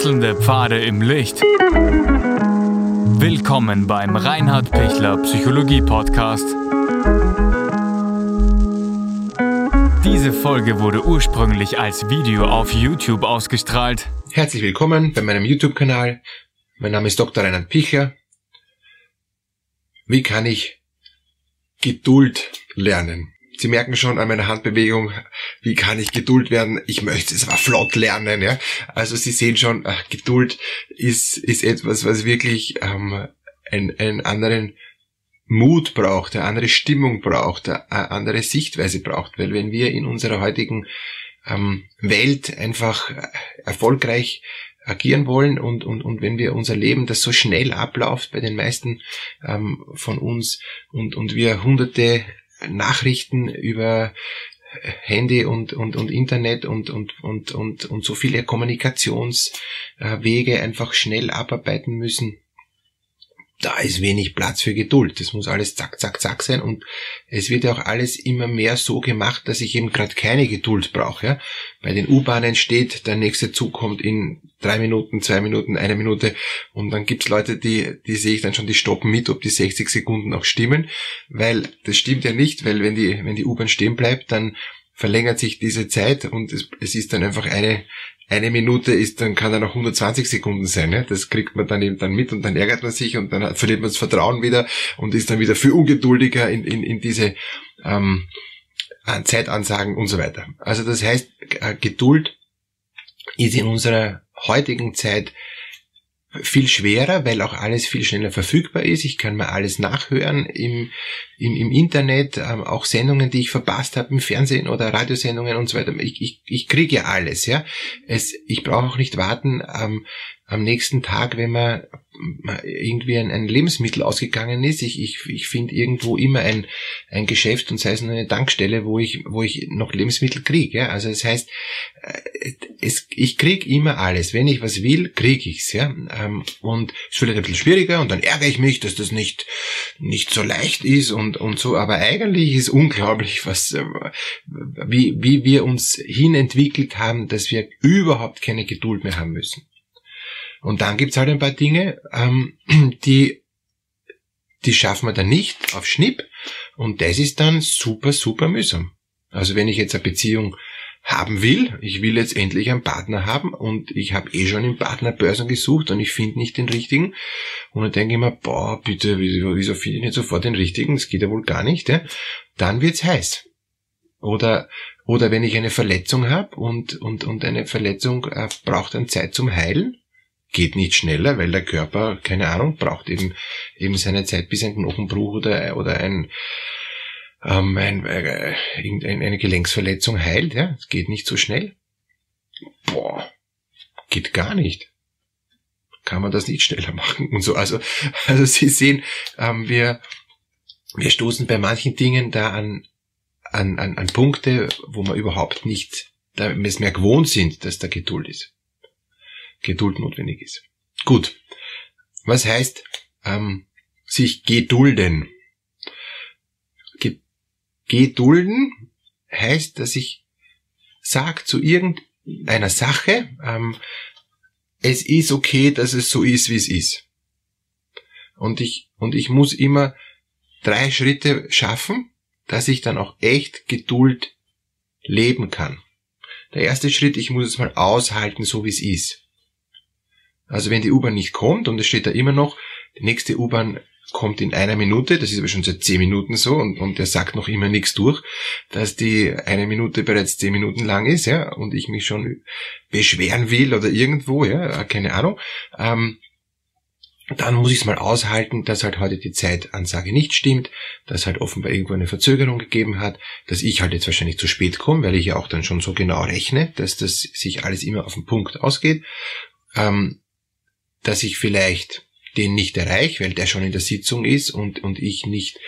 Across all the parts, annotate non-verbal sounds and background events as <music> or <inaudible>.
Wechselnde Pfade im Licht. Willkommen beim Reinhard Pichler Psychologie Podcast. Diese Folge wurde ursprünglich als Video auf YouTube ausgestrahlt. Herzlich willkommen bei meinem YouTube-Kanal. Mein Name ist Dr. Reinhard Pichler. Wie kann ich Geduld lernen? Sie merken schon an meiner Handbewegung, wie kann ich Geduld werden? Ich möchte es aber flott lernen. Ja? Also Sie sehen schon, ach, Geduld ist, ist etwas, was wirklich ähm, einen, einen anderen Mut braucht, eine andere Stimmung braucht, eine andere Sichtweise braucht. Weil wenn wir in unserer heutigen ähm, Welt einfach erfolgreich agieren wollen und, und, und wenn wir unser Leben, das so schnell abläuft bei den meisten ähm, von uns und, und wir hunderte Nachrichten über Handy und, und, und Internet und, und, und, und, und so viele Kommunikationswege einfach schnell abarbeiten müssen, da ist wenig Platz für Geduld. Das muss alles zack, zack, zack sein und es wird ja auch alles immer mehr so gemacht, dass ich eben gerade keine Geduld brauche. Ja? Bei den U-Bahnen steht, der nächste Zug kommt in drei Minuten, zwei Minuten, eine Minute und dann gibt's Leute, die, die sehe ich dann schon, die stoppen mit, ob die 60 Sekunden auch stimmen, weil das stimmt ja nicht, weil wenn die, wenn die U-Bahn stehen bleibt, dann verlängert sich diese Zeit und es, es ist dann einfach eine, eine Minute ist, dann kann er noch 120 Sekunden sein. Ne? Das kriegt man dann eben dann mit und dann ärgert man sich und dann verliert man das Vertrauen wieder und ist dann wieder viel ungeduldiger in, in, in diese ähm, Zeitansagen und so weiter. Also das heißt, äh, Geduld ist in unserer heutigen Zeit viel schwerer, weil auch alles viel schneller verfügbar ist. Ich kann mir alles nachhören im, im, im Internet, ähm, auch Sendungen, die ich verpasst habe im Fernsehen oder Radiosendungen und so weiter. Ich, ich, ich kriege ja alles, ja. Es, ich brauche auch nicht warten ähm, am nächsten Tag, wenn man irgendwie ein, ein Lebensmittel ausgegangen ist. Ich, ich, ich finde irgendwo immer ein, ein Geschäft und sei es nur eine Tankstelle, wo ich, wo ich noch Lebensmittel kriege. Ja? Also das heißt, äh, es, ich krieg immer alles. Wenn ich was will, krieg ich's. Ja? Ähm, und es wird ein bisschen schwieriger und dann ärgere ich mich, dass das nicht, nicht so leicht ist und, und so. Aber eigentlich ist unglaublich, was, äh, wie, wie wir uns hinentwickelt haben, dass wir überhaupt keine Geduld mehr haben müssen. Und dann gibt's halt ein paar Dinge, ähm, <clears throat> die, die schaffen wir dann nicht auf Schnipp. Und das ist dann super, super mühsam. Also wenn ich jetzt eine Beziehung haben will, ich will jetzt endlich einen Partner haben und ich habe eh schon im Partnerbörsen gesucht und ich finde nicht den richtigen. Und dann denke ich mir, boah, bitte, wieso, finde ich nicht sofort den richtigen? Das geht ja wohl gar nicht. Ja? Dann wird's heiß. Oder, oder wenn ich eine Verletzung habe und, und, und eine Verletzung äh, braucht dann Zeit zum Heilen, geht nicht schneller, weil der Körper, keine Ahnung, braucht eben, eben seine Zeit, bis ein Knochenbruch oder, oder ein, ähm, ein, äh, eine Gelenksverletzung heilt. Ja, es geht nicht so schnell. Boah, geht gar nicht. Kann man das nicht schneller machen und so. Also, <laughs> also Sie sehen, ähm, wir, wir stoßen bei manchen Dingen da an, an, an, an Punkte, wo wir überhaupt nicht, da wir es mehr gewohnt sind, dass da Geduld ist. Geduld notwendig ist. Gut. Was heißt ähm, sich gedulden? Ge gedulden heißt, dass ich sage zu irgendeiner Sache, ähm, es ist okay, dass es so ist, wie es ist. Und ich, und ich muss immer drei Schritte schaffen, dass ich dann auch echt Geduld leben kann. Der erste Schritt, ich muss es mal aushalten, so wie es ist. Also wenn die U-Bahn nicht kommt und es steht da immer noch, die nächste U-Bahn kommt in einer Minute, das ist aber schon seit zehn Minuten so und, und der sagt noch immer nichts durch, dass die eine Minute bereits zehn Minuten lang ist, ja, und ich mich schon beschweren will oder irgendwo, ja, keine Ahnung, ähm, dann muss ich es mal aushalten, dass halt heute die Zeitansage nicht stimmt, dass halt offenbar irgendwo eine Verzögerung gegeben hat, dass ich halt jetzt wahrscheinlich zu spät komme, weil ich ja auch dann schon so genau rechne, dass das sich alles immer auf den Punkt ausgeht. Ähm, dass ich vielleicht den nicht erreiche, weil der schon in der Sitzung ist und, und ich nicht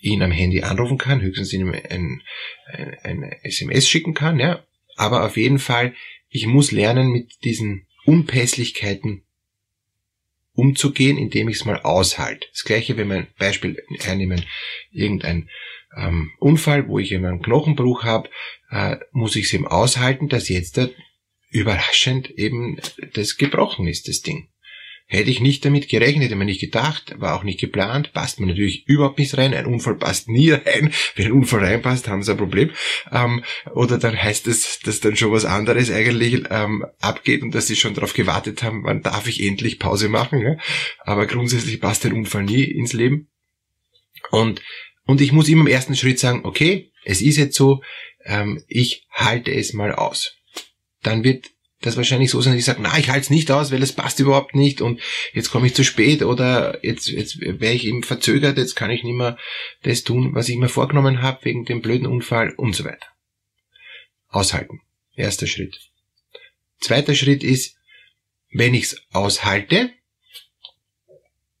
ihn am Handy anrufen kann, höchstens ihm ein, ein, ein SMS schicken kann, ja. Aber auf jeden Fall, ich muss lernen, mit diesen Unpässlichkeiten umzugehen, indem ich es mal aushalte. Das gleiche, wenn wir ein Beispiel hernehmen, irgendein ähm, Unfall, wo ich einen Knochenbruch habe, äh, muss ich es eben aushalten, dass jetzt der überraschend eben das gebrochen ist, das Ding. Hätte ich nicht damit gerechnet, hätte man nicht gedacht, war auch nicht geplant, passt man natürlich überhaupt nicht rein. Ein Unfall passt nie rein. <laughs> Wenn ein Unfall reinpasst, haben sie ein Problem. Ähm, oder dann heißt es, dass dann schon was anderes eigentlich ähm, abgeht und dass sie schon darauf gewartet haben, wann darf ich endlich Pause machen. Ja? Aber grundsätzlich passt ein Unfall nie ins Leben. Und, und ich muss immer im ersten Schritt sagen, okay, es ist jetzt so, ähm, ich halte es mal aus. Dann wird das wahrscheinlich so sein, dass ich sage, na, ich halte es nicht aus, weil es passt überhaupt nicht und jetzt komme ich zu spät oder jetzt, jetzt wäre ich eben verzögert, jetzt kann ich nicht mehr das tun, was ich mir vorgenommen habe wegen dem blöden Unfall und so weiter. Aushalten. Erster Schritt. Zweiter Schritt ist, wenn ich es aushalte,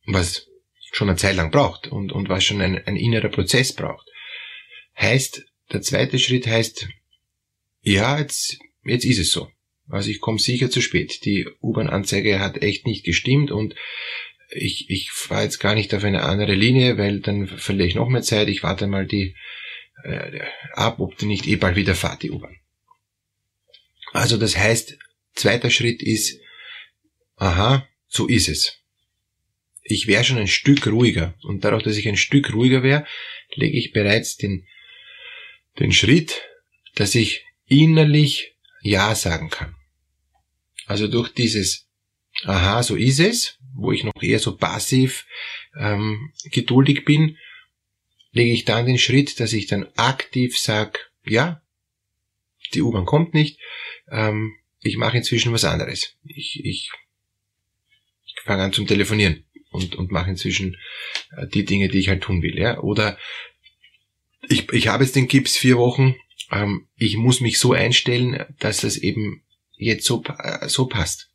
was schon eine Zeit lang braucht und, und was schon ein, ein innerer Prozess braucht, heißt, der zweite Schritt heißt, ja, jetzt, jetzt ist es so also ich komme sicher zu spät. Die U-Bahn-Anzeige hat echt nicht gestimmt und ich, ich fahre jetzt gar nicht auf eine andere Linie, weil dann verliere ich noch mehr Zeit. Ich warte mal die äh, ab, ob die nicht eh bald wieder fahrt, die U-Bahn. Also das heißt, zweiter Schritt ist, aha, so ist es. Ich wäre schon ein Stück ruhiger. Und dadurch, dass ich ein Stück ruhiger wäre, lege ich bereits den, den Schritt, dass ich innerlich Ja sagen kann. Also durch dieses Aha, so ist es, wo ich noch eher so passiv ähm, geduldig bin, lege ich dann den Schritt, dass ich dann aktiv sage, ja, die U-Bahn kommt nicht, ähm, ich mache inzwischen was anderes. Ich, ich, ich fange an zum Telefonieren und, und mache inzwischen äh, die Dinge, die ich halt tun will. Ja? Oder ich, ich habe jetzt den Gips vier Wochen, ähm, ich muss mich so einstellen, dass es eben jetzt so, äh, so passt.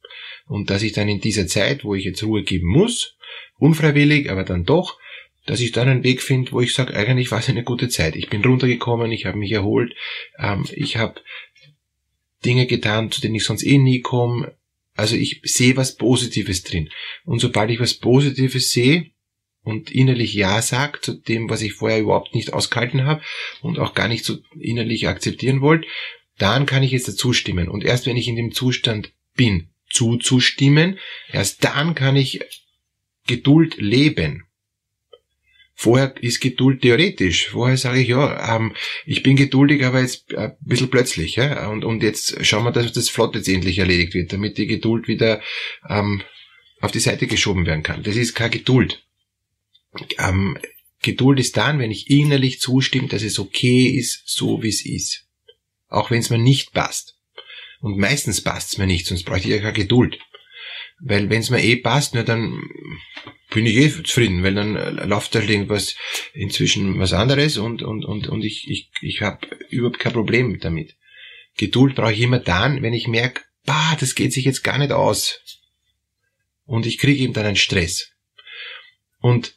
Und dass ich dann in dieser Zeit, wo ich jetzt Ruhe geben muss, unfreiwillig, aber dann doch, dass ich dann einen Weg finde, wo ich sage, eigentlich war es eine gute Zeit. Ich bin runtergekommen, ich habe mich erholt, ähm, ich habe Dinge getan, zu denen ich sonst eh nie komme. Also ich sehe was Positives drin. Und sobald ich was Positives sehe und innerlich Ja sage zu dem, was ich vorher überhaupt nicht ausgehalten habe und auch gar nicht so innerlich akzeptieren wollte, dann kann ich jetzt dazu stimmen. Und erst wenn ich in dem Zustand bin, zuzustimmen, erst dann kann ich Geduld leben. Vorher ist Geduld theoretisch. Vorher sage ich, ja, ähm, ich bin geduldig, aber jetzt ein bisschen plötzlich. Ja? Und, und jetzt schauen wir, dass das Flott jetzt endlich erledigt wird, damit die Geduld wieder ähm, auf die Seite geschoben werden kann. Das ist keine Geduld. Ähm, Geduld ist dann, wenn ich innerlich zustimme, dass es okay ist, so wie es ist. Auch wenn es mir nicht passt. Und meistens passt es mir nicht, sonst bräuchte ich ja keine Geduld. Weil wenn es mir eh passt, na, dann bin ich eh zufrieden, weil dann läuft da irgendwas inzwischen was anderes und, und, und, und ich, ich, ich habe überhaupt kein Problem damit. Geduld brauche ich immer dann, wenn ich merke, bah, das geht sich jetzt gar nicht aus. Und ich kriege eben dann einen Stress. Und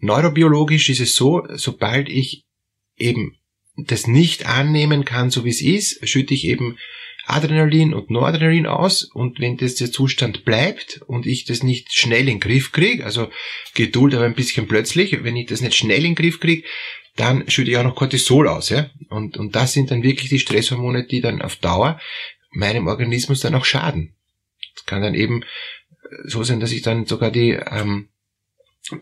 neurobiologisch ist es so, sobald ich eben das nicht annehmen kann, so wie es ist, schütte ich eben Adrenalin und Noradrenalin aus und wenn das der Zustand bleibt und ich das nicht schnell in den Griff kriege, also Geduld aber ein bisschen plötzlich, wenn ich das nicht schnell in den Griff kriege, dann schütte ich auch noch Cortisol aus, ja. Und, und das sind dann wirklich die Stresshormone, die dann auf Dauer meinem Organismus dann auch schaden. Es kann dann eben so sein, dass ich dann sogar die ähm,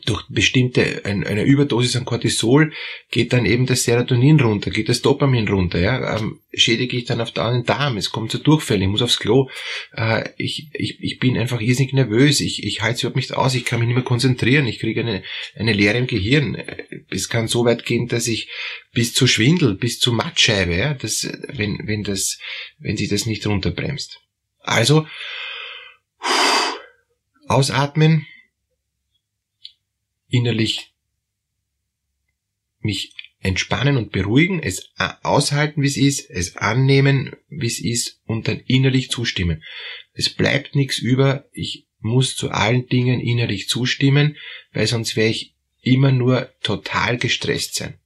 durch bestimmte, ein, eine Überdosis an Cortisol geht dann eben das Serotonin runter, geht das Dopamin runter, ja, ähm, schädige ich dann auf den Darm, es kommt zu Durchfällen, ich muss aufs Klo, äh, ich, ich, ich bin einfach irrsinnig nervös, ich, ich es überhaupt nicht aus, ich kann mich nicht mehr konzentrieren, ich kriege eine, eine Leere im Gehirn, es kann so weit gehen, dass ich bis zu Schwindel, bis zu Mattscheibe, ja, das, wenn, wenn das, wenn sich das nicht runterbremst. Also, ausatmen, innerlich mich entspannen und beruhigen, es aushalten, wie es ist, es annehmen, wie es ist und dann innerlich zustimmen. Es bleibt nichts über, ich muss zu allen Dingen innerlich zustimmen, weil sonst wäre ich immer nur total gestresst sein.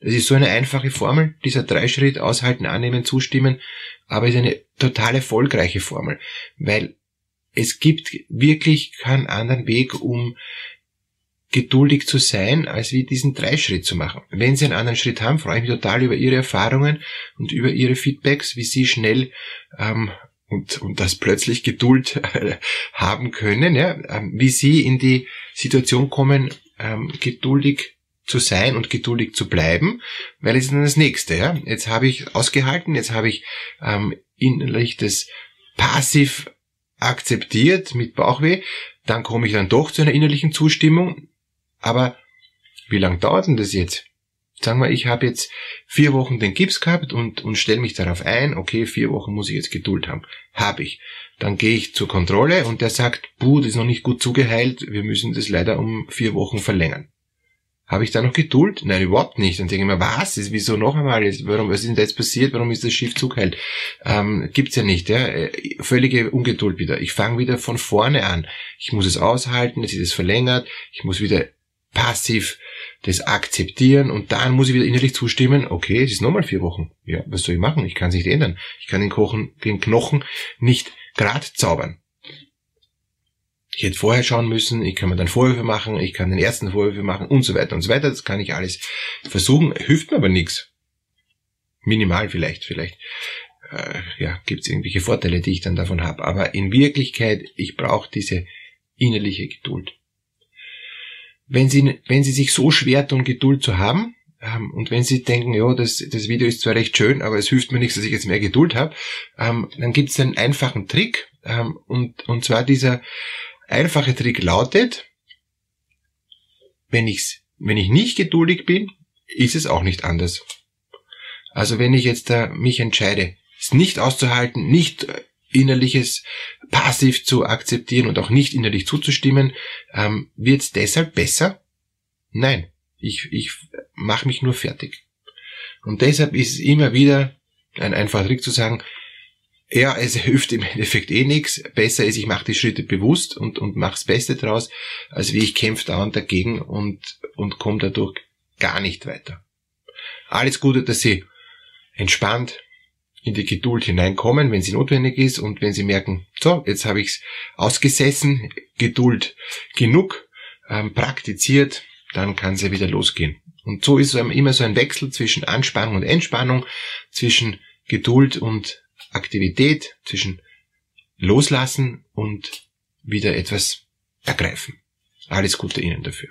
Das ist so eine einfache Formel, dieser Dreischritt aushalten, annehmen, zustimmen, aber ist eine total erfolgreiche Formel, weil es gibt wirklich keinen anderen Weg, um geduldig zu sein, als wie diesen Dreischritt zu machen. Wenn Sie einen anderen Schritt haben, freue ich mich total über Ihre Erfahrungen und über Ihre Feedbacks, wie Sie schnell ähm, und, und das plötzlich Geduld äh, haben können, ja, ähm, wie Sie in die Situation kommen, ähm, geduldig zu sein und geduldig zu bleiben, weil es ist dann das nächste. Ja? Jetzt habe ich ausgehalten, jetzt habe ich ähm, innerlich das passiv akzeptiert mit Bauchweh, dann komme ich dann doch zu einer innerlichen Zustimmung, aber wie lang dauert denn das jetzt? Sagen wir, ich habe jetzt vier Wochen den Gips gehabt und, und stelle mich darauf ein, okay, vier Wochen muss ich jetzt Geduld haben. Habe ich. Dann gehe ich zur Kontrolle und der sagt, buh, das ist noch nicht gut zugeheilt, wir müssen das leider um vier Wochen verlängern. Habe ich da noch Geduld? Nein, überhaupt nicht. Dann denke ich mir, was? Wieso noch einmal? Warum, was ist denn da jetzt passiert? Warum ist das Schiff zugeheilt? Ähm, gibt's ja nicht, ja. Äh, völlige Ungeduld wieder. Ich fange wieder von vorne an. Ich muss es aushalten, es ist verlängert, ich muss wieder passiv das akzeptieren und dann muss ich wieder innerlich zustimmen, okay, es ist nochmal vier Wochen. Ja, was soll ich machen? Ich kann es nicht ändern. Ich kann den, Kochen, den Knochen nicht grad zaubern. Ich hätte vorher schauen müssen, ich kann mir dann Vorwürfe machen, ich kann den ersten Vorwürfe machen und so weiter und so weiter. Das kann ich alles versuchen, hilft mir aber nichts. Minimal vielleicht, vielleicht äh, ja, gibt es irgendwelche Vorteile, die ich dann davon habe. Aber in Wirklichkeit, ich brauche diese innerliche Geduld wenn Sie, wenn Sie sich so schwer tun, Geduld zu haben, ähm, und wenn Sie denken, ja, das, das Video ist zwar recht schön, aber es hilft mir nichts, dass ich jetzt mehr Geduld habe, ähm, dann gibt es einen einfachen Trick. Ähm, und, und zwar dieser einfache Trick lautet, wenn, ich's, wenn ich nicht geduldig bin, ist es auch nicht anders. Also wenn ich jetzt da mich entscheide, es nicht auszuhalten, nicht innerliches passiv zu akzeptieren und auch nicht innerlich zuzustimmen, ähm, wird es deshalb besser? Nein, ich, ich mache mich nur fertig. Und deshalb ist es immer wieder ein einfacher Trick zu sagen, ja, es hilft im Endeffekt eh nichts. Besser ist, ich mache die Schritte bewusst und, und mache das Beste draus, als wie ich kämpfe dauernd dagegen und, und komme dadurch gar nicht weiter. Alles Gute, dass Sie entspannt in die Geduld hineinkommen, wenn sie notwendig ist und wenn sie merken, so, jetzt habe ich's ausgesessen, Geduld genug, ähm, praktiziert, dann kann sie wieder losgehen. Und so ist es immer so ein Wechsel zwischen Anspannung und Entspannung, zwischen Geduld und Aktivität, zwischen Loslassen und wieder etwas ergreifen. Alles Gute Ihnen dafür.